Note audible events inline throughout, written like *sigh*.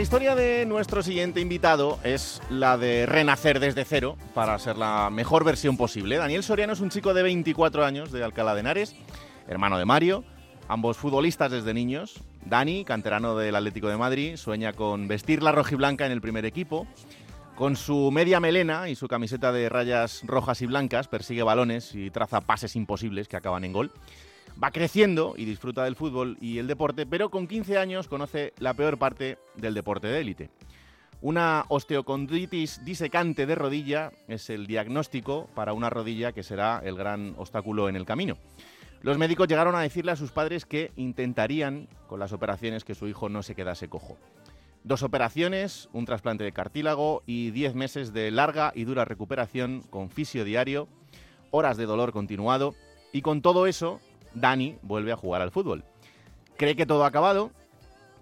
La historia de nuestro siguiente invitado es la de renacer desde cero para ser la mejor versión posible. Daniel Soriano es un chico de 24 años de Alcalá de Henares, hermano de Mario, ambos futbolistas desde niños. Dani, canterano del Atlético de Madrid, sueña con vestir la rojiblanca en el primer equipo. Con su media melena y su camiseta de rayas rojas y blancas, persigue balones y traza pases imposibles que acaban en gol. Va creciendo y disfruta del fútbol y el deporte, pero con 15 años conoce la peor parte del deporte de élite. Una osteocondritis disecante de rodilla es el diagnóstico para una rodilla que será el gran obstáculo en el camino. Los médicos llegaron a decirle a sus padres que intentarían con las operaciones que su hijo no se quedase cojo. Dos operaciones, un trasplante de cartílago y 10 meses de larga y dura recuperación con fisio diario, horas de dolor continuado y con todo eso Dani vuelve a jugar al fútbol. Cree que todo ha acabado,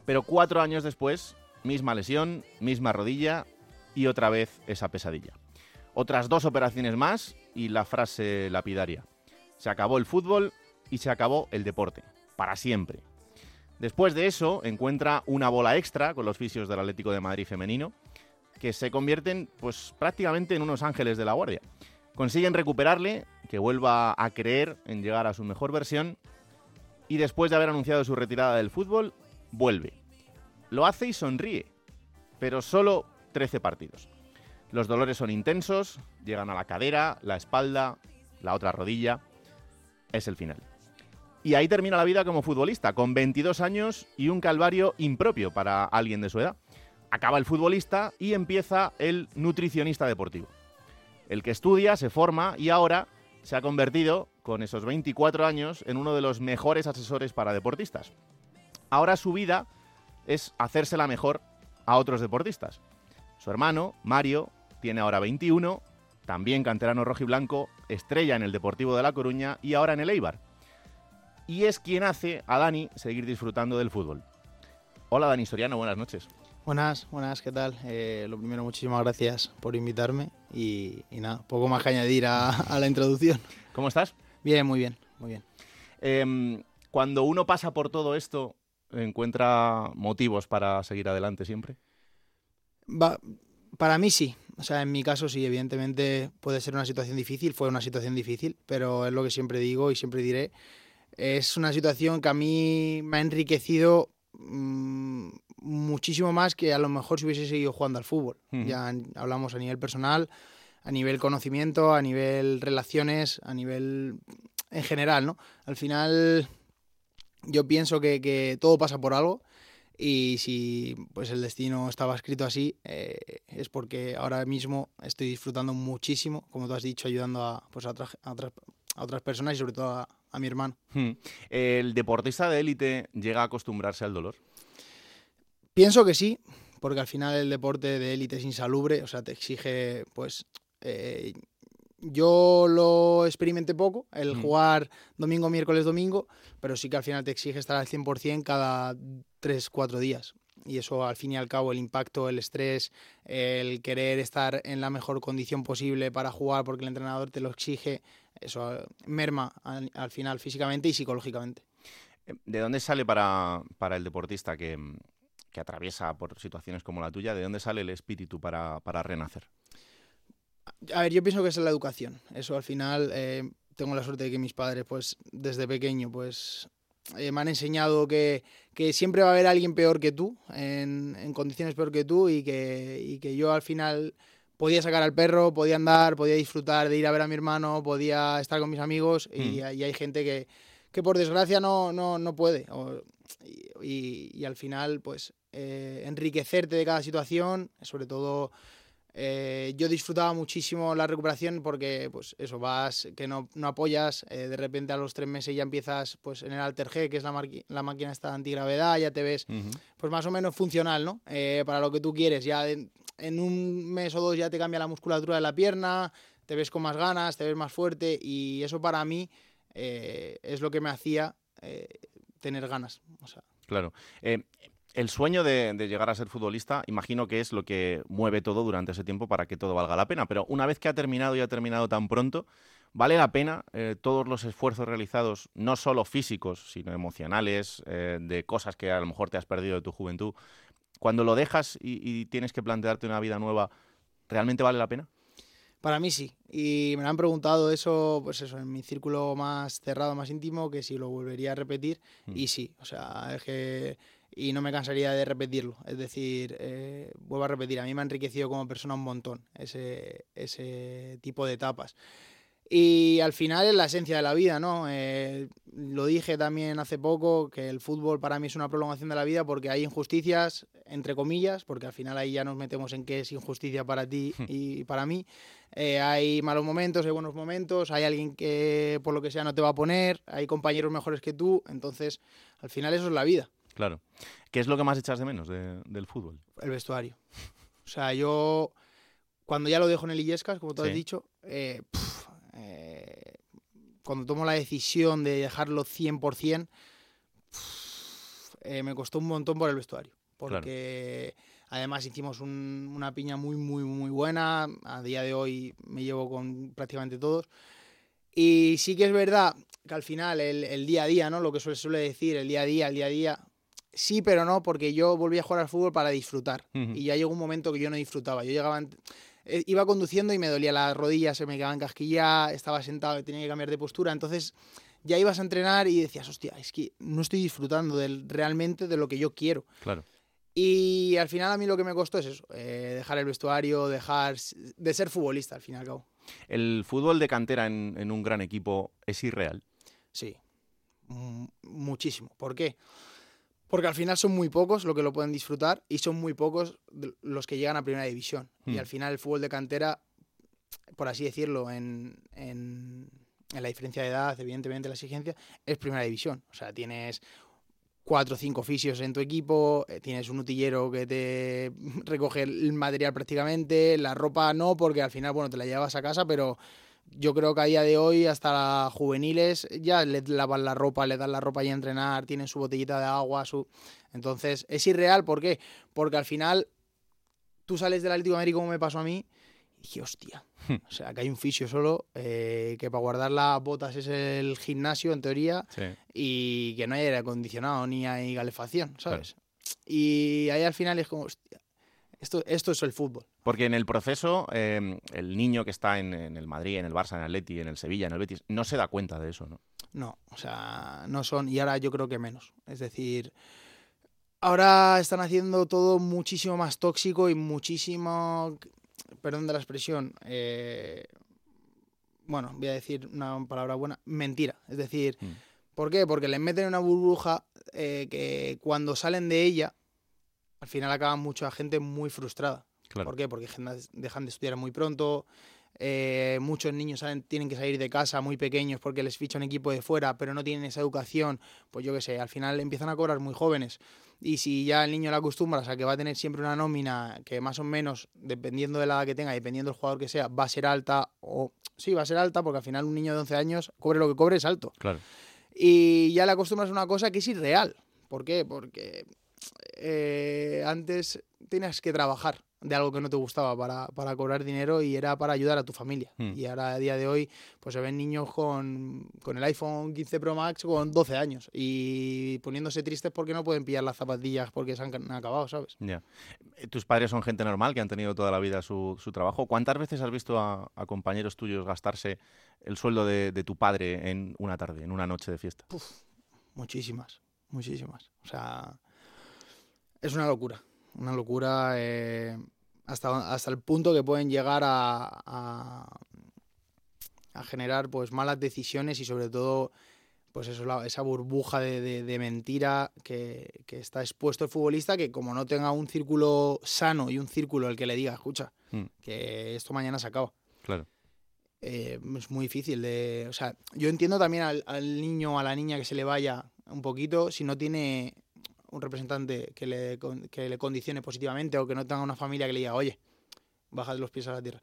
pero cuatro años después, misma lesión, misma rodilla y otra vez esa pesadilla. Otras dos operaciones más y la frase lapidaria. Se acabó el fútbol y se acabó el deporte, para siempre. Después de eso, encuentra una bola extra con los fisios del Atlético de Madrid femenino, que se convierten pues prácticamente en unos ángeles de la guardia. Consiguen recuperarle, que vuelva a creer en llegar a su mejor versión y después de haber anunciado su retirada del fútbol, vuelve. Lo hace y sonríe, pero solo 13 partidos. Los dolores son intensos, llegan a la cadera, la espalda, la otra rodilla. Es el final. Y ahí termina la vida como futbolista, con 22 años y un calvario impropio para alguien de su edad. Acaba el futbolista y empieza el nutricionista deportivo el que estudia, se forma y ahora se ha convertido, con esos 24 años, en uno de los mejores asesores para deportistas. Ahora su vida es hacérsela mejor a otros deportistas. Su hermano, Mario, tiene ahora 21, también canterano rojiblanco, estrella en el Deportivo de La Coruña y ahora en el Eibar. Y es quien hace a Dani seguir disfrutando del fútbol. Hola Dani Soriano, buenas noches. Buenas, buenas, ¿qué tal? Eh, lo primero, muchísimas gracias por invitarme y, nada, poco más que añadir a, la introducción. ¿Cómo estás? Bien, muy bien, muy bien. Em, cuando uno pasa por todo esto, ¿encuentra motivos para seguir adelante siempre? Va, para mí sí. O sea, en mi caso sí, evidentemente puede ser una situación difícil, fue una situación difícil, pero es lo que siempre digo y siempre diré. Es una situación que a mí me ha enriquecido Mm, muchísimo más que a lo mejor si hubiese seguido jugando al fútbol. Ya hablamos a nivel personal, a nivel conocimiento, a nivel relaciones, a nivel en general, ¿no? Al final yo pienso que, todo pasa por algo y si pues el destino estaba escrito así eh, es porque ahora mismo estoy disfrutando muchísimo, como tú has dicho, ayudando a, pues a, a otras personas y sobre todo a, a mi hermano. ¿El deportista de élite llega a acostumbrarse al dolor? Pienso que sí, porque al final el deporte de élite es insalubre, o sea, te exige, pues, eh, yo lo experimenté poco, el jugar domingo, miércoles, domingo, pero sí que al final te exige estar al 100% cada 3, 4 días. Y eso, al fin y al cabo, el impacto, el estrés, el querer estar en la mejor condición posible para jugar porque el entrenador te lo exige, eso merma al, final físicamente y psicológicamente. Eh, ¿De dónde sale para, el deportista que, atraviesa por situaciones como la tuya, de dónde sale el espíritu para, renacer? A ver, yo pienso que es la educación. Eso al final eh, tengo la suerte de que mis padres, pues desde pequeño, pues eh, me han enseñado que, siempre va a haber alguien peor que tú, en, condiciones peor que tú, y que, y que yo al final podía sacar al perro, podía andar, podía disfrutar de ir a ver a mi hermano, podía estar con mis amigos y, mm. hay gente que, que, por desgracia no, no, no puede. Y, y, al final, pues, eh, enriquecerte de cada situación, sobre todo... Eh, yo disfrutaba muchísimo la recuperación porque, pues eso, vas, que no, no apoyas, eh, de repente a los tres meses ya empiezas pues en el Alter G, que es la, la máquina esta antigravedad, ya te ves pues más o menos funcional, ¿no? para lo que tú quieres, ya en un mes o dos ya te cambia la musculatura de la pierna, te ves con más ganas, te ves más fuerte y eso para mí es lo que me hacía tener ganas. Claro. Eh, el sueño de, llegar a ser futbolista, imagino que es lo que mueve todo durante ese tiempo para que todo valga la pena. Pero una vez que ha terminado y ha terminado tan pronto, ¿vale la pena todos los esfuerzos realizados, no solo físicos, sino emocionales, de cosas que a lo mejor te has perdido de tu juventud? cuando lo dejas y, tienes que plantearte una vida nueva, ¿realmente vale la pena? Para mí sí. Y me han preguntado eso, pues eso, en mi círculo más cerrado, más íntimo, que si lo volvería a repetir. Mm. Y sí, o sea, es que y no me cansaría de repetirlo. Es decir, eh, vuelvo a repetir, a mí me ha enriquecido como persona un montón ese, ese tipo de etapas. Y al final es la esencia de la vida, ¿no? Eh, lo dije también hace poco, que el fútbol para mí es una prolongación de la vida porque hay injusticias, entre comillas, porque al final ahí ya nos metemos en qué es injusticia para ti hmm. y para mí. Eh, hay malos momentos, hay buenos momentos, hay alguien que por lo que sea no te va a poner, hay compañeros mejores que tú, entonces al final eso es la vida. Claro. ¿Qué es lo que más echas de menos del fútbol? El vestuario. O sea, yo cuando ya lo dejo en el Illescas, como tú has dicho, eh, eh, cuando tomo la decisión de dejarlo 100%, eh, me costó un montón por el vestuario. Porque además hicimos una piña muy, muy, muy buena. A día de hoy me llevo con prácticamente todos. Y sí que es verdad que al final el, el día a día, ¿no? Lo que suele, suele decir, el día a día, el día a día, sí, pero no, porque yo volví a jugar al fútbol para disfrutar. Y ya llegó un momento que yo no disfrutaba. Yo llegaba, eh, iba conduciendo y me dolía las rodillas, se me quedaban casquillas, estaba sentado y tenía que cambiar de postura. Entonces ya ibas a entrenar y decías, hostia, es que no estoy disfrutando del, realmente de lo que yo quiero. Claro. Y al final a mí lo que me costó es eso, eh, dejar el vestuario, dejar de ser futbolista al fin y al cabo. ¿El fútbol de cantera en, en un gran equipo es irreal? Sí, muchísimo. ¿Por qué? Porque al final son muy pocos los que lo pueden disfrutar y son muy pocos los que llegan a primera división. Y hmm. al final el fútbol de cantera, por así decirlo, en, en, la diferencia de edad, evidentemente la exigencia, es primera división. O sea, tienes cuatro o cinco oficios en tu equipo, eh, tienes un utillero que te *laughs* recoge el material prácticamente, la ropa no, porque al final, bueno, te la llevas a casa, pero yo creo que a día de hoy, hasta las juveniles, ya le lavan la ropa, le dan la ropa y a entrenar, tienen su botellita de agua, su... Entonces, es irreal, ¿por qué? Porque al final tú sales del Atlético de Madrid como me pasó a mí y dije, hostia, hmm. o sea, que hay un fisio solo, eh, que para guardar las botas es el gimnasio, en teoría, y que no hay aire acondicionado ni hay calefacción, ¿sabes? Y ahí al final es como, hostia, esto, esto es el fútbol. Porque en el proceso, em, el niño que está en, el Madrid, en el Barça, en el Atleti, en el Sevilla, en el Betis, no se da cuenta de eso, ¿no? No, o sea, no son, y ahora yo creo que menos. Es decir, ahora están haciendo todo muchísimo más tóxico y muchísimo, perdón de la expresión, eh, bueno, voy a decir una palabra buena, mentira. Es decir, mm. ¿por qué? Porque les meten una burbuja eh, que cuando salen de ella al final acaba mucha gente muy frustrada. ¿Por qué? Porque dejan de estudiar muy pronto, eh, muchos niños tienen que salir de casa muy pequeños porque les ficha un equipo de fuera, pero no tienen esa educación, pues yo qué sé, al final empiezan a cobrar muy jóvenes. Y si ya el niño le acostumbras a que va a tener siempre una nómina que más o menos, dependiendo de la edad que tenga, dependiendo del jugador que sea, va a ser alta, o sí, va a ser alta, porque al final un niño de 11 años, cobre lo que cobre, es alto. Claro. Y ya le acostumbras a una cosa que es irreal. ¿Por qué? Porque eh, antes tenías que trabajar de algo que no te gustaba para, para cobrar dinero y era para ayudar a tu familia. Hmm. Y ahora a día de hoy pues se ven niños con, con, el iPhone 15 Pro Max con 12 años y poniéndose tristes porque no pueden pillar las zapatillas porque se han, acabado, ¿sabes? Ya. Eh, Tus padres son gente normal que han tenido toda la vida su, su trabajo. ¿Cuántas veces has visto a, compañeros tuyos gastarse el sueldo de, de, tu padre en una tarde, en una noche de fiesta? muchísimas, muchísimas. O sea es una locura, una locura eh, hasta, hasta el punto que pueden llegar a, a, generar pues malas decisiones y sobre todo pues eso, esa burbuja de, mentira que, está expuesto el futbolista que como no tenga un círculo sano y un círculo al que le diga, escucha, hmm. que esto mañana se acaba. Claro. Eh, es muy difícil de... O sea, yo entiendo también al, al niño o a la niña que se le vaya un poquito si no tiene un representante que le, que le condicione positivamente o que no tenga una familia que le diga, oye, baja de los pies a la tierra.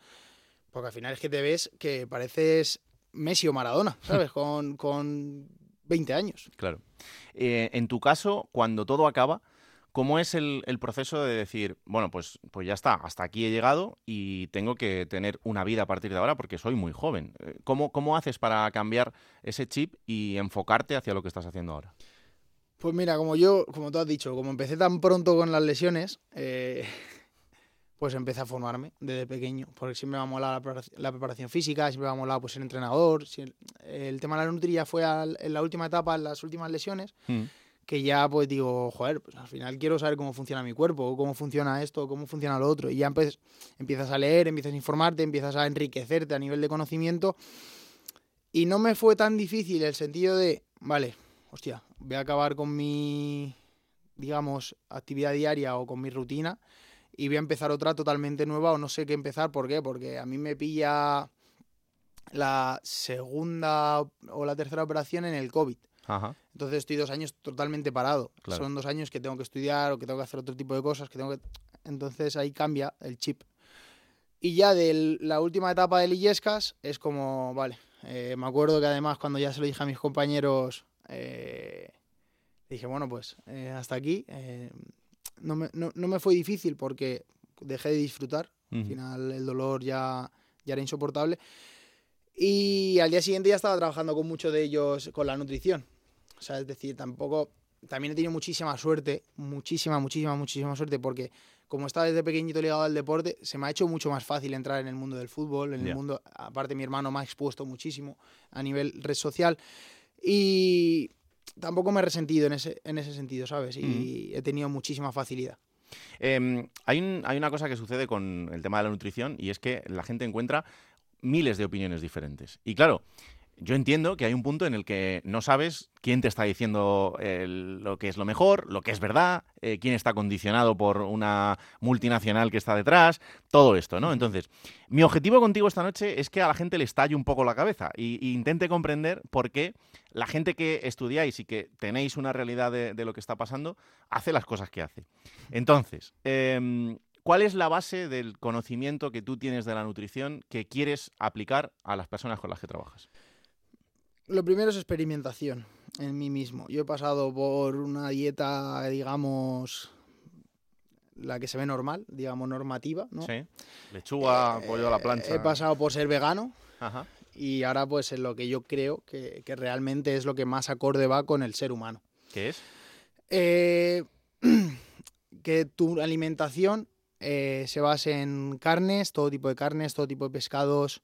Porque al final es que te ves que pareces Messi o Maradona, *laughs* ¿sabes? con, con 20 años. Claro. Eh, en tu caso, cuando todo acaba, ¿cómo es el, el, proceso de decir, bueno, pues, pues ya está, hasta aquí he llegado y tengo que tener una vida a partir de ahora porque soy muy joven? Eh, ¿Cómo, cómo haces para cambiar ese chip y enfocarte hacia lo que estás haciendo ahora? Pues mira, como yo, como tú has dicho, como empecé tan pronto con las lesiones, eh, *laughs* pues empecé a formarme desde pequeño, porque siempre me ha molado la preparación, física, siempre me ha molado pues, ser entrenador. el, tema de la nutria fue en la última etapa, en las últimas lesiones, mm. que ya pues digo, joder, pues al final quiero saber cómo funciona mi cuerpo, cómo funciona esto, cómo funciona lo otro. Y ya empiezas a leer, empiezas a informarte, empiezas a enriquecerte a nivel de conocimiento. Y no me fue tan difícil el sentido de, vale, hostia, voy a acabar con mi, digamos, actividad diaria o con mi rutina y voy a empezar otra totalmente nueva o no sé qué empezar. ¿Por qué? Porque a mí me pilla la segunda o la tercera operación en el COVID. Entonces estoy dos años totalmente parado. Son dos años que tengo que estudiar o que tengo que hacer otro tipo de cosas. que tengo que... Entonces ahí cambia el chip. Y ya de la última etapa de Illescas es como, vale, eh, me acuerdo que además cuando ya se lo dije a mis compañeros, eh, dije, bueno, pues eh, hasta aquí no me, no, me fue difícil porque dejé de disfrutar. Al final el dolor ya, ya era insoportable. Y al día siguiente ya estaba trabajando con muchos de ellos con la nutrición. O sea, es decir, tampoco. También he tenido muchísima suerte, muchísima, muchísima, muchísima suerte, porque como estaba desde pequeñito ligado al deporte, se me ha hecho mucho más fácil entrar en el mundo del fútbol, en el mundo. Aparte, mi hermano me ha expuesto muchísimo a nivel red social. Y tampoco me he resentido en ese, en ese sentido, ¿sabes? Y he tenido muchísima facilidad. Em, hay, hay una cosa que sucede con el tema de la nutrición y es que la gente encuentra miles de opiniones diferentes. Y claro, yo entiendo que hay un punto en el que no sabes quién te está diciendo lo que es lo mejor, lo que es verdad, eh, quién está condicionado por una multinacional que está detrás, todo esto, ¿no? Entonces, mi objetivo contigo esta noche es que a la gente le estalle un poco la cabeza e, intente comprender por qué la gente que estudiáis y que tenéis una realidad de, lo que está pasando hace las cosas que hace. Entonces, em, ¿Cuál es la base del conocimiento que tú tienes de la nutrición que quieres aplicar a las personas con las que trabajas? Lo primero es experimentación en mí mismo. Yo he pasado por una dieta, digamos, la que se ve normal, digamos, normativa, ¿no? Sí. Lechuga, pollo a la plancha. He pasado por ser vegano. Ajá. Y ahora, pues, en lo que yo creo que, realmente es lo que más acorde va con el ser humano. ¿Qué es? Eh, *clears throat* que tu alimentación eh, se base en carnes, todo tipo de carnes, todo tipo de pescados,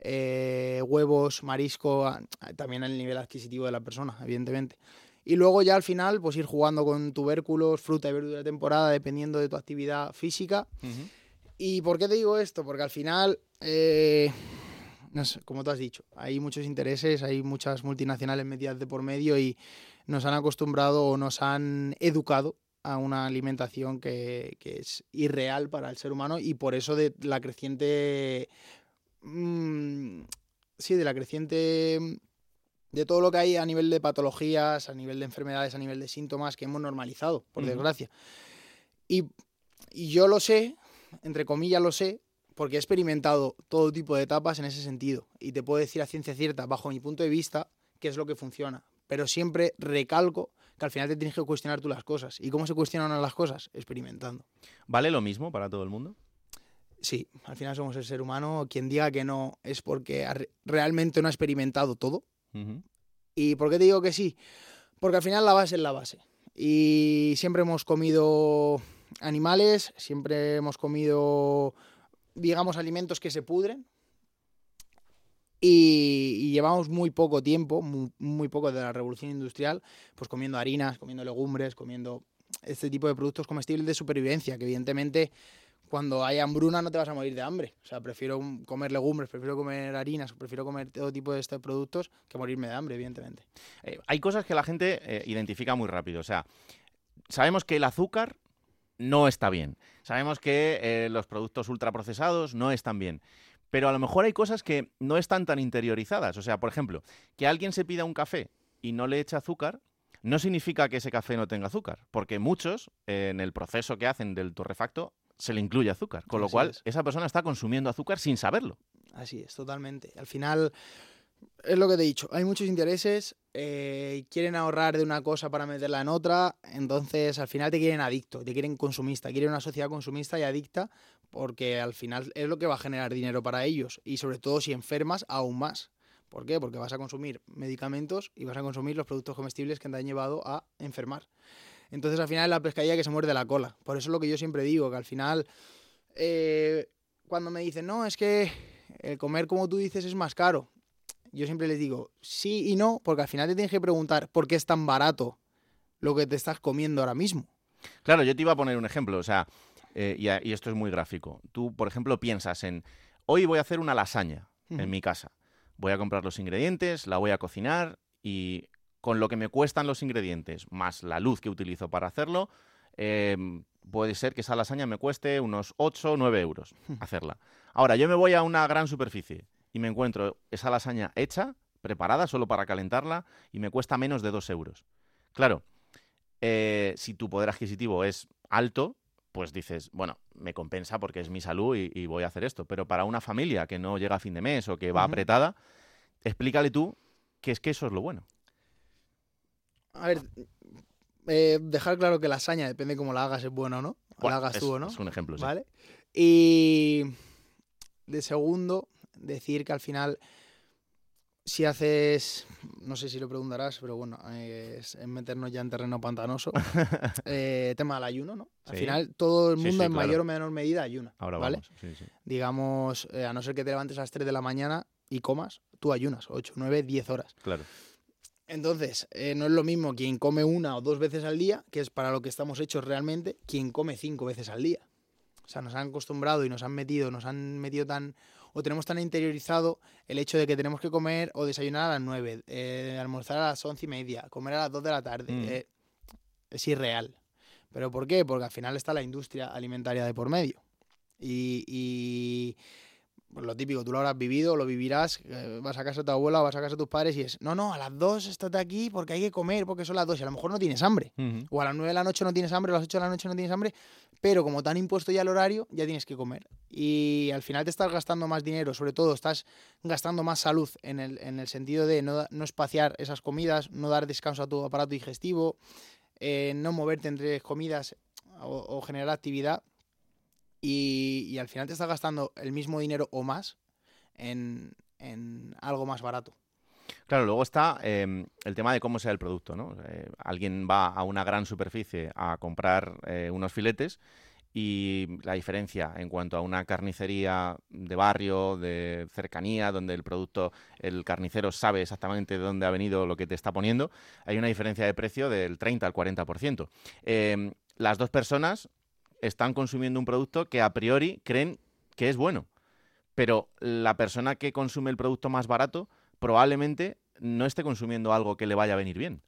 eh, huevos, marisco, también el nivel adquisitivo de la persona, evidentemente. Y luego ya al final, pues ir jugando con tubérculos, fruta y verdura de temporada, dependiendo de tu actividad física. ¿Y por qué te digo esto? Porque al final, eh, como tú has dicho, hay muchos intereses, hay muchas multinacionales metidas de por medio y nos han acostumbrado o nos han educado a una alimentación que, que, es irreal para el ser humano y por eso de la creciente Mm, sí, de la creciente mm, de todo lo que hay a nivel de patologías, a nivel de enfermedades, a nivel de síntomas que hemos normalizado, por desgracia. Y, yo lo sé, entre comillas lo sé, porque he experimentado todo tipo de etapas en ese sentido. Y te puedo decir a ciencia cierta, bajo mi punto de vista, qué es lo que funciona. Pero siempre recalco que al final te tienes que cuestionar tú las cosas. ¿Y cómo se cuestionan las cosas? Experimentando. ¿Vale lo mismo para todo el mundo? Sí, al final somos el ser humano. Quien diga que no es porque realmente no ha experimentado todo. ¿Y por qué te digo que sí? Porque al final la base es la base. Y siempre hemos comido animales, siempre hemos comido, digamos, alimentos que se pudren. Y, llevamos muy poco tiempo, muy, muy, poco de la revolución industrial, pues comiendo harinas, comiendo legumbres, comiendo este tipo de productos comestibles de supervivencia, que evidentemente cuando hay hambruna no te vas a morir de hambre. O sea, prefiero comer legumbres, prefiero comer harinas, prefiero comer todo tipo de estos productos que morirme de hambre, evidentemente. Eh, hay cosas que la gente eh, identifica muy rápido. O sea, sabemos que el azúcar no está bien. Sabemos que eh, los productos ultraprocesados no están bien. Pero a lo mejor hay cosas que no están tan interiorizadas. O sea, por ejemplo, que alguien se pida un café y no le echa azúcar, no significa que ese café no tenga azúcar, porque muchos en el proceso que hacen del torrefacto se le incluye azúcar, con lo cual esa persona está consumiendo azúcar sin saberlo. Así es, totalmente. Al final, es lo que te he dicho, hay muchos intereses, eh, quieren ahorrar de una cosa para meterla en otra, entonces al final te quieren adicto, te quieren consumista, quieren una sociedad consumista y adicta, porque al final es lo que va a generar dinero para ellos, y sobre todo si enfermas, aún más ¿Por qué? Porque vas a consumir medicamentos y vas a consumir los productos comestibles que te han llevado a enfermar. Entonces al final es la pescadilla que se muerde la cola. Por eso es lo que yo siempre digo, que al final eh, cuando me dicen, no, es que el comer como tú dices es más caro, yo siempre les digo, sí y no, porque al final te tienes que preguntar por qué es tan barato lo que te estás comiendo ahora mismo. Claro, yo te iba a poner un ejemplo, o sea, eh, y, y, esto es muy gráfico. Tú, por ejemplo, piensas en, hoy voy a hacer una lasaña en mi casa. Voy a comprar los ingredientes, la voy a cocinar y con lo que me cuestan los ingredientes, más la luz que utilizo para hacerlo, em, puede ser que esa lasaña me cueste unos 8 o 9 euros hacerla. Ahora, yo me voy a una gran superficie y me encuentro esa lasaña hecha, preparada solo para calentarla, y me cuesta menos de 2 euros. Claro, eh, si tu poder adquisitivo es alto, pues dices, bueno, me compensa porque es mi salud y, voy a hacer esto. Pero para una familia que no llega a fin de mes o que va apretada, explícale tú que es que eso es lo bueno. A ver, eh, dejar claro que la lasaña, depende de cómo la hagas, es buena o no. la hagas tú o no. Es un ejemplo, sí. ¿Vale? Y de segundo, decir que al final, si haces, no sé si lo preguntarás, pero bueno, es, meternos ya en terreno pantanoso. *laughs* eh, tema del ayuno, ¿no? Al final, todo el mundo en mayor o menor medida ayuna. Ahora ¿vale? Digamos, eh, a no ser que te levantes a las 3 de la mañana y comas, tú ayunas 8, 9, 10 horas. Claro. Entonces, eh, no es lo mismo quien come una o dos veces al día, que es para lo que estamos hechos realmente, quien come cinco veces al día. O sea, nos han acostumbrado y nos han metido, nos han metido tan, o tenemos tan interiorizado el hecho de que tenemos que comer o desayunar a las nueve, eh, almorzar a las once y media, comer a las dos de la tarde. Mm. Eh, es irreal. ¿Pero por qué? Porque al final está la industria alimentaria de por medio. y pues lo típico, tú lo habrás vivido, lo vivirás, eh, vas a casa de tu abuela o vas a casa de tus padres y es, no, no, a las dos estate aquí porque hay que comer, porque son las dos y a lo mejor no tienes hambre. O a las nueve de la noche no tienes hambre, o a las ocho de la noche no tienes hambre, pero como te han impuesto ya el horario, ya tienes que comer. Y al final te estás gastando más dinero, sobre todo estás gastando más salud en el, en el sentido de no, no espaciar esas comidas, no dar descanso a tu aparato digestivo, eh, no moverte entre comidas o generar actividad y, al final te estás gastando el mismo dinero o más en, algo más barato. Claro, luego está em, el tema de cómo sea el producto, ¿no? Eh, alguien va a una gran superficie a comprar eh, unos filetes y la diferencia en cuanto a una carnicería de barrio, de cercanía, donde el producto, el carnicero sabe exactamente de dónde ha venido lo que te está poniendo, hay una diferencia de precio del 30 al 40%. Em, las dos personas están consumiendo un producto que a priori creen que es bueno. Pero la persona que consume el producto más barato probablemente no esté consumiendo algo que le vaya a venir bien.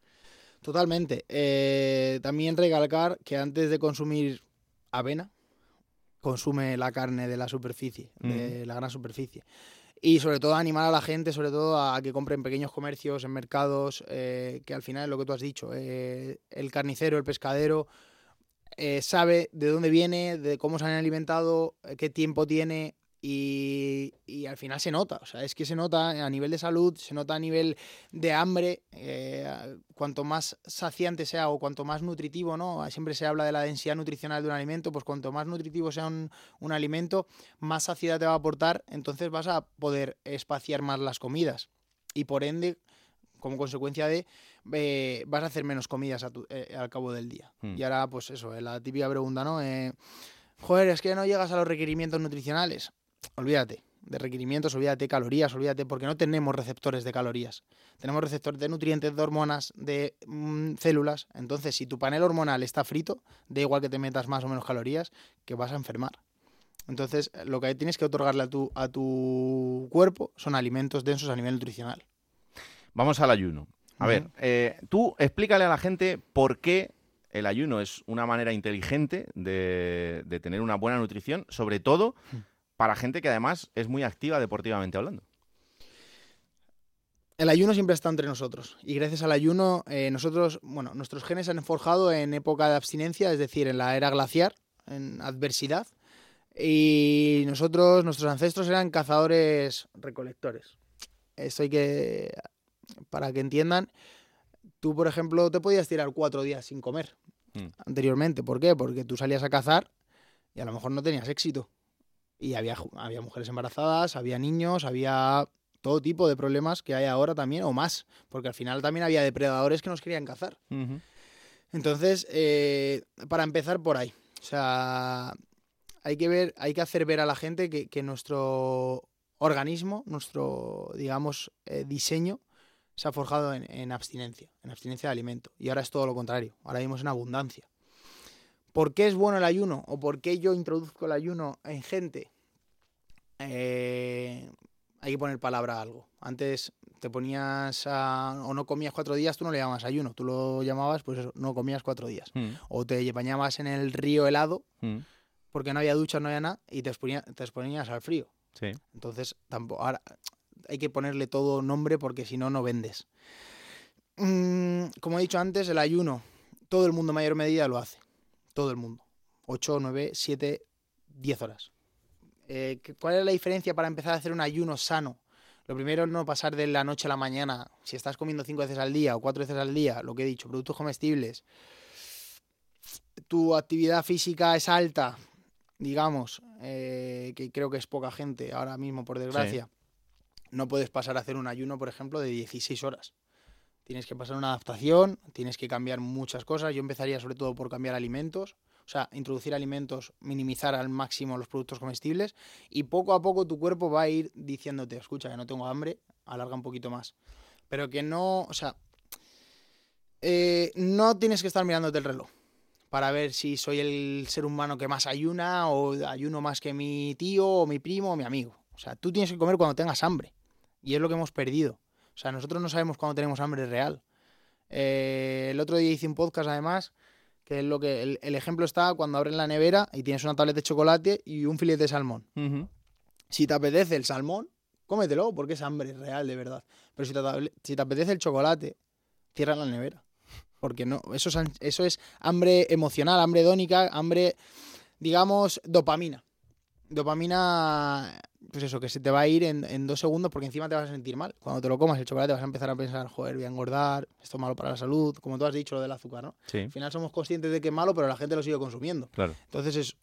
Totalmente. Eh, también recalcar que antes de consumir avena, consume la carne de la superficie, de la gran superficie. Y sobre todo animar a la gente, sobre todo a que compren en pequeños comercios, en mercados, eh, que al final es lo que tú has dicho, eh, el carnicero, el pescadero, eh, sabe de dónde viene, de cómo se han alimentado, eh, qué tiempo tiene y, al final se nota. O sea, es que se nota a nivel de salud, se nota a nivel de hambre. Eh, cuanto más saciante sea o cuanto más nutritivo, ¿no? Siempre se habla de la densidad nutricional de un alimento, pues cuanto más nutritivo sea un, un alimento, más saciedad te va a aportar, entonces vas a poder espaciar más las comidas. Y por ende, como consecuencia de eh, vas a hacer menos comidas eh, al cabo del día. Hmm. Y ahora, pues eso, eh, la típica pregunta, ¿no? Joder, es que no llegas a los requerimientos nutricionales. Olvídate de requerimientos, olvídate de calorías, olvídate, porque no tenemos receptores de calorías. Tenemos receptores de nutrientes, de hormonas, de mm, células. Entonces, si tu panel hormonal está frito, da igual que te metas más o menos calorías, que vas a enfermar. Entonces, lo que tienes que otorgarle a tu, a tu cuerpo son alimentos densos a nivel nutricional. Vamos al ayuno. A ver, eh, tú explícale a la gente por qué el ayuno es una manera inteligente de, tener una buena nutrición, sobre todo para gente que además es muy activa deportivamente hablando. El ayuno siempre está entre nosotros y gracias al ayuno eh, nosotros, bueno, nuestros genes se han forjado en época de abstinencia, es decir, en la era glaciar, en adversidad, y nosotros, nuestros ancestros eran cazadores recolectores. Esto hay que para que entiendan, tú, por ejemplo, te podías tirar cuatro días sin comer mm. anteriormente. ¿Por qué? Porque tú salías a cazar y a lo mejor no tenías éxito. Y había, había mujeres embarazadas, había niños, había todo tipo de problemas que hay ahora también, o más, porque al final también había depredadores que nos querían cazar. Entonces, eh, para empezar por ahí, o sea, hay que ver, hay que hacer ver a la gente que, nuestro organismo, nuestro, digamos, eh, diseño, se ha forjado en, abstinencia, en abstinencia de alimento. Y ahora es todo lo contrario, ahora vivimos en abundancia. ¿Por qué es bueno el ayuno? ¿O por qué yo introduzco el ayuno en gente? Eh, hay que poner palabra a algo. Antes te ponías o no comías cuatro días, tú no le llamabas ayuno, tú lo llamabas, pues eso, no comías cuatro días. Mm. O te bañabas en el río helado, mm. porque no había ducha, no había nada, y te exponías, te exponías al frío. Sí. Entonces, tampoco, ahora hay que ponerle todo nombre porque si no, no vendes. Mm, como he dicho antes, el ayuno, todo el mundo en mayor medida lo hace. Todo el mundo. 8, 9, 7, 10 horas. Eh, ¿Cuál es la diferencia para empezar a hacer un ayuno sano? Lo primero es no pasar de la noche a la mañana. Si estás comiendo cinco veces al día o cuatro veces al día, lo que he dicho, productos comestibles, tu actividad física es alta, digamos, eh, que creo que es poca gente ahora mismo, por desgracia, no puedes pasar a hacer un ayuno, por ejemplo, de 16 horas. Tienes que pasar una adaptación, tienes que cambiar muchas cosas. Yo empezaría sobre todo por cambiar alimentos o sea, introducir alimentos, minimizar al máximo los productos comestibles y poco a poco tu cuerpo va a ir diciéndote, escucha, que no tengo hambre, alarga un poquito más. Pero que no, o sea, eh, no tienes que estar mirándote el reloj para ver si soy el ser humano que más ayuna o ayuno más que mi tío o mi primo o mi amigo. O sea, tú tienes que comer cuando tengas hambre. Y es lo que hemos perdido. O sea, nosotros no sabemos cuándo tenemos hambre real. Eh, el otro día hice un podcast, además, que es lo que el, ejemplo está cuando abres la nevera y tienes una tableta de chocolate y un filete de salmón. Si te apetece el salmón, cómetelo porque es hambre real, de verdad. Pero si te, si te apetece el chocolate, cierra la nevera. Porque no, eso es, eso es hambre emocional, hambre hedónica, hambre, digamos, dopamina. Dopamina pues eso, que se te va a ir en, dos segundos porque encima te vas a sentir mal. Cuando te lo comas el chocolate vas a empezar a pensar, joder, voy a engordar, esto es malo para la salud, como tú has dicho, lo del azúcar, ¿no? Sí. Al final somos conscientes de que es malo, pero la gente lo sigue consumiendo. Claro. Entonces es,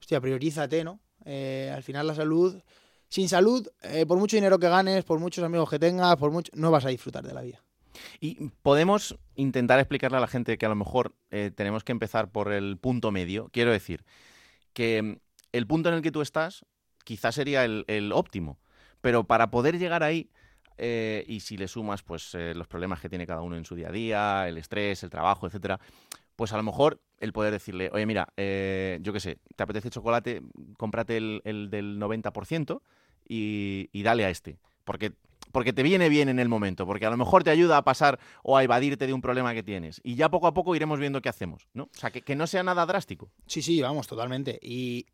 hostia, priorízate, ¿no? Eh, al final la salud, sin salud, eh, por mucho dinero que ganes, por muchos amigos que tengas, por mucho, no vas a disfrutar de la vida. Y podemos intentar explicarle a la gente que a lo mejor eh, tenemos que empezar por el punto medio. Quiero decir, que el punto en el que tú estás quizás sería el, óptimo. Pero para poder llegar ahí, eh, y si le sumas pues eh, los problemas que tiene cada uno en su día a día, el estrés, el trabajo, etcétera, pues a lo mejor el poder decirle, oye, mira, eh, yo qué sé, te apetece chocolate, cómprate el, del 90% y, y, dale a este. Porque, porque te viene bien en el momento, porque a lo mejor te ayuda a pasar o a evadirte de un problema que tienes. Y ya poco a poco iremos viendo qué hacemos, ¿no? O sea, que, que no sea nada drástico. Sí, sí, vamos, totalmente. Y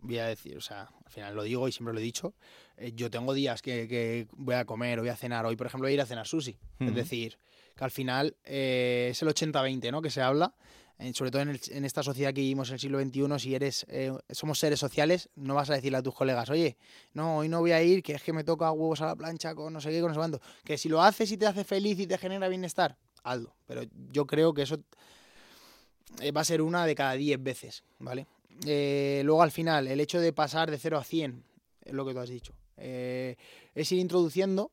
voy a decir, o sea, al final lo digo y siempre lo he dicho, eh, yo tengo días que, voy a comer o voy a cenar. Hoy, por ejemplo, voy a ir a cenar sushi. Es decir, que al final eh, es el 80-20, ¿no? Que se habla. Eh, sobre todo en, esta sociedad que vivimos en el siglo XXI, si eres, somos seres sociales, no vas a decirle a tus colegas, oye, no, hoy no voy a ir, que es que me toca huevos a la plancha con no sé qué, con no sé Que si lo haces y te hace feliz y te genera bienestar, hazlo. Pero yo creo que eso va a ser una de cada 10 veces, ¿vale? Eh, luego al final, el hecho de pasar de 0 a 100, es lo que tú has dicho, eh, es ir introduciendo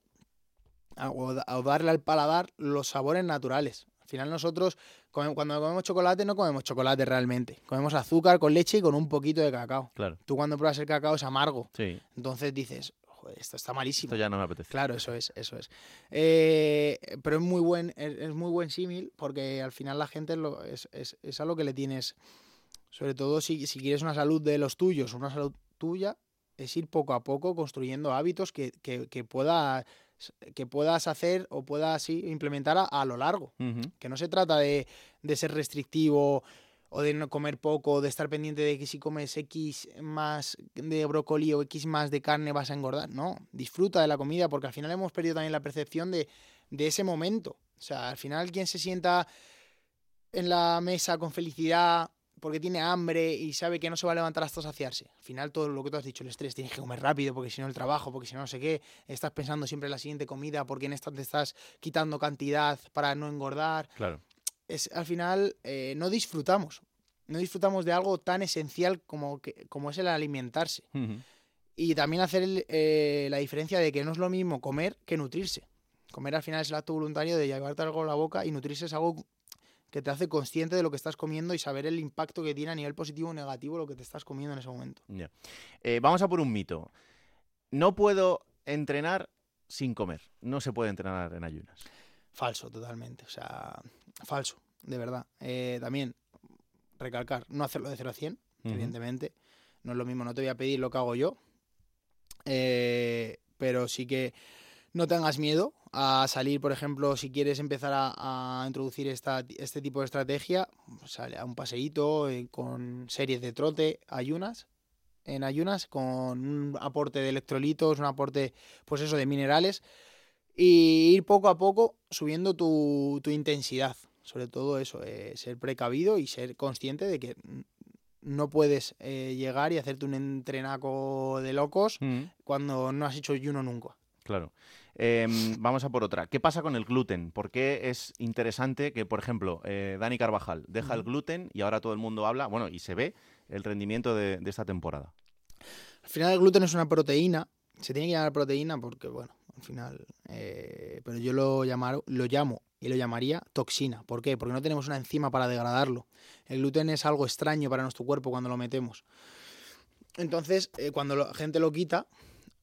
o, darle al paladar los sabores naturales. Al final nosotros, cuando comemos chocolate, no comemos chocolate realmente. Comemos azúcar con leche y con un poquito de cacao. Claro. Tú cuando pruebas el cacao es amargo. Sí. Entonces dices, Joder, esto está malísimo. Esto ya no me apetece. Claro, eso es, eso es. Eh, pero es muy buen, es, muy buen símil porque al final la gente lo, es, es, es algo que le tienes sobre todo si, quieres una salud de los tuyos, una salud tuya, es ir poco a poco construyendo hábitos que, que, que puedas hacer o puedas implementar a, lo largo. Que no se trata de, ser restrictivo o de no comer poco, de estar pendiente de que si comes X más de brócoli o X más de carne vas a engordar. No, disfruta de la comida porque al final hemos perdido también la percepción de, de ese momento. O sea, al final quien se sienta en la mesa con felicidad porque tiene hambre y sabe que no se va a levantar hasta saciarse. Al final, todo lo que tú has dicho, el estrés, tienes que comer rápido porque si no el trabajo, porque si no no sé qué, estás pensando siempre en la siguiente comida porque en esta te estás quitando cantidad para no engordar. Claro. Es, al final, eh, no disfrutamos. No disfrutamos de algo tan esencial como, que, como es el alimentarse. Y también hacer el- eh, la diferencia de que no es lo mismo comer que nutrirse. Comer al final es el acto voluntario de llevarte algo a la boca y nutrirse es algo que te hace consciente de lo que estás comiendo y saber el impacto que tiene a nivel positivo o negativo lo que te estás comiendo en ese momento. Eh, vamos a por un mito. No puedo entrenar sin comer. No se puede entrenar en ayunas. Falso, totalmente. O sea, falso, de verdad. Eh, también, recalcar, no hacerlo de 0 a 100, Ujú. evidentemente. No es lo mismo, no te voy a pedir lo que hago yo. Eh, pero sí que no tengas miedo a salir, por ejemplo, si quieres empezar a, a introducir esta, este tipo de estrategia, sale a un paseíto eh, con series de trote, ayunas, en ayunas, con un aporte de electrolitos, un aporte, pues eso, de minerales, y ir poco a poco subiendo tu, tu intensidad. Sobre todo eso, eh, ser precavido y ser consciente de que no puedes eh, llegar y hacerte un entrenaco de locos Mm, cuando no has hecho ayuno nunca. Claro. Em, vamos a por otra. ¿Qué pasa con el gluten? ¿Por qué es interesante que, por ejemplo, eh, Dani Carvajal deja el gluten y ahora todo el mundo habla, bueno, y se ve el rendimiento de, de esta temporada? Al final el gluten es una proteína, se tiene que llamar proteína porque, bueno, al final, eh, pero yo lo, llamar, lo llamo y lo llamaría toxina. ¿Por qué? Porque no tenemos una enzima para degradarlo. El gluten es algo extraño para nuestro cuerpo cuando lo metemos. Entonces, eh, cuando la gente lo quita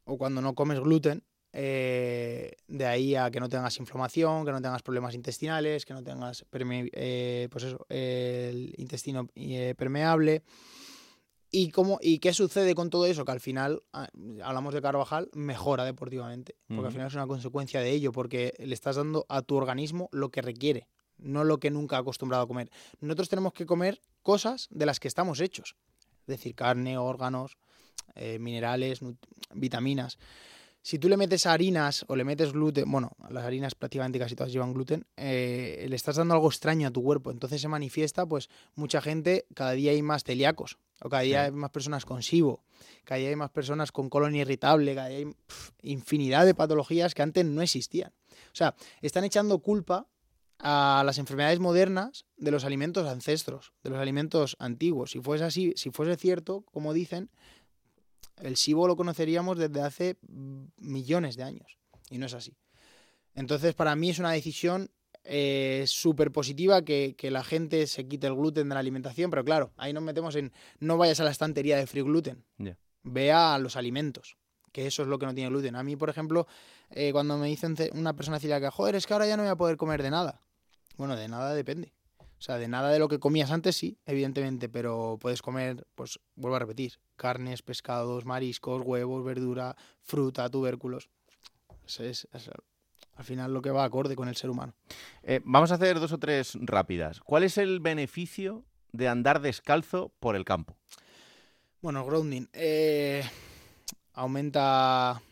o cuando no comes gluten, eh, de ahí a que no tengas inflamación, que no tengas problemas intestinales, que no tengas eh, pues eso, el intestino eh, permeable. ¿Y, cómo, ¿Y qué sucede con todo eso? Que al final, ah, hablamos de Carvajal, mejora deportivamente. Porque al final es una consecuencia de ello, porque le estás dando a tu organismo lo que requiere, no lo que nunca ha acostumbrado a comer. Nosotros tenemos que comer cosas de las que estamos hechos. Es decir, carne, órganos, minerales, vitaminas. Si tú le metes harinas o le metes gluten, bueno, las harinas prácticamente casi todas llevan gluten, eh, le estás dando algo extraño a tu cuerpo. Entonces se manifiesta, pues, mucha gente, cada día hay más celíacos, o cada día Sí. hay más personas con SIBO, cada día hay más personas con colon irritable, cada día hay infinidad de patologías que antes no existían. O sea, están echando culpa a las enfermedades modernas de los alimentos ancestros, de los alimentos antiguos. Si fuese así, si fuese cierto, como dicen, el SIBO lo conoceríamos desde hace mm, millones de años. Y no es así. Entonces, para mí es una decisión eh, súper positiva que, que la gente se quite el gluten de la alimentación, pero claro, ahí nos metemos en no vayas a la estantería de free gluten. Vea los alimentos, que eso es lo que no tiene gluten. A mí, por ejemplo, eh, cuando me dicen ce- una persona celíaca, joder, es que ahora ya no voy a poder comer de nada. Bueno, de nada depende. O sea, de nada de lo que comías antes sí, evidentemente, pero puedes comer, pues vuelvo a repetir, carnes, pescados, mariscos, huevos, verdura, fruta, tubérculos. Es al final lo que va acorde con el ser humano. Eh, vamos a hacer dos o tres rápidas. ¿Cuál es el beneficio de andar descalzo por el campo? Bueno, grounding. eh, aumenta,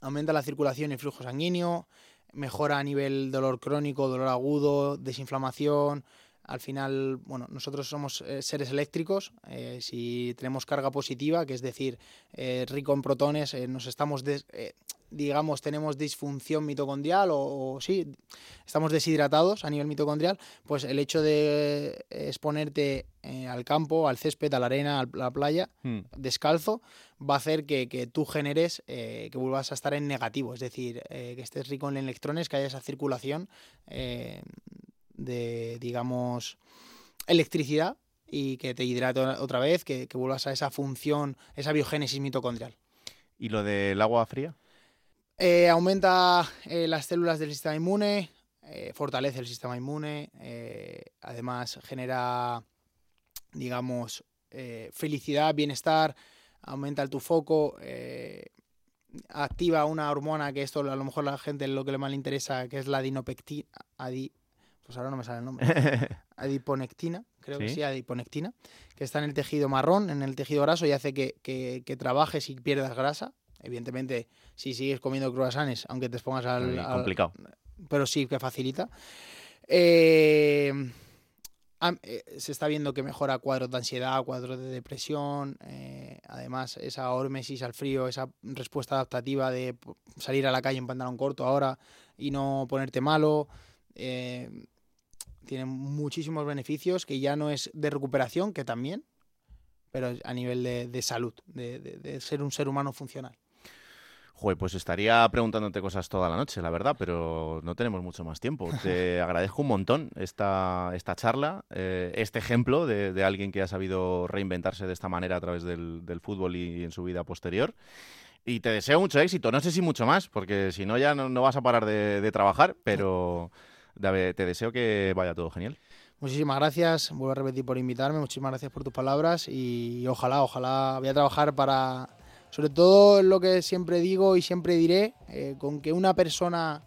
aumenta la circulación y flujo sanguíneo, mejora a nivel dolor crónico, dolor agudo, desinflamación. Al final, bueno, nosotros somos eh, seres eléctricos. eh, si tenemos carga positiva, que es decir, eh, rico en protones, nos estamos, digamos, tenemos disfunción mitocondrial o, o sí, estamos deshidratados a nivel mitocondrial, pues el hecho de exponerte eh, al campo, al césped, a la arena, a la playa, Hmm, descalzo, va a hacer que, que tú generes, eh, que vuelvas a estar en negativo, es decir, eh, que estés rico en electrones, que haya esa circulación de, digamos, electricidad y que te hidrate otra vez, que, que vuelvas a esa función, esa biogénesis mitocondrial. ¿Y lo del agua fría? Eh, aumenta eh, las células del sistema inmune, eh, fortalece el sistema inmune, eh, además genera, digamos, felicidad, bienestar, aumenta el tu foco, activa una hormona que esto a lo mejor a la gente lo que le mal interesa, que es la adinopectina, adi- pues ahora no me sale el nombre, *laughs* adiponectina, creo que sí, adiponectina, que está en el tejido marrón, en el tejido graso y hace que, que- que trabajes y pierdas grasa. Evidentemente, si sigues comiendo croissants, aunque te expongas al, al- complicado. pero sí que facilita. Eh, eh, se está viendo que mejora cuadros de ansiedad, cuadros de depresión, eh, además esa hormesis al frío, esa respuesta adaptativa de salir a la calle en pantalón corto ahora y no ponerte malo. eh, tiene muchísimos beneficios que ya no es de recuperación, que también, pero a nivel de, salud, de, ser un ser humano funcional. Joder, pues estaría preguntándote cosas toda la noche, la verdad, pero no tenemos mucho más tiempo. Te *laughs* agradezco un montón esta, esta charla, eh, este ejemplo de, alguien que ha sabido reinventarse de esta manera a través del, fútbol y, en su vida posterior. Y te deseo mucho éxito, no sé si mucho más, porque si no ya no, vas a parar de, trabajar, pero te deseo que vaya todo genial. Muchísimas gracias, vuelvo a repetir por invitarme, muchísimas gracias por tus palabras y ojalá, ojalá voy a trabajar para, sobre todo lo que siempre digo y siempre diré, eh, con que una persona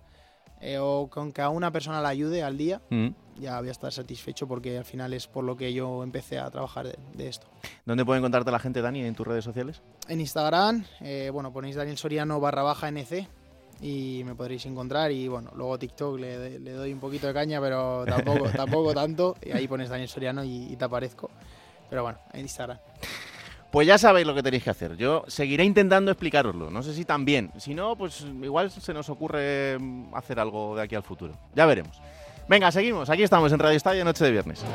eh, o con que a una persona la ayude al día, mm. ya voy a estar satisfecho porque al final es por lo que yo empecé a trabajar de, esto. ¿Dónde puede encontrarte la gente, Dani, en tus redes sociales? En Instagram, eh, bueno, ponéis Daniel Soriano barra baja NC y me podréis encontrar y bueno, luego TikTok le, doy un poquito de caña, pero tampoco, *laughs* tampoco tanto, y ahí pones Daniel Soriano y, te aparezco, pero bueno, en Instagram. Pues ya sabéis lo que tenéis que hacer. Yo seguiré intentando explicaroslo. No sé si también. Si no, pues igual se nos ocurre mm, hacer algo de aquí al futuro. Ya veremos. Venga, seguimos. Aquí estamos en Radio Estadio, noche de viernes.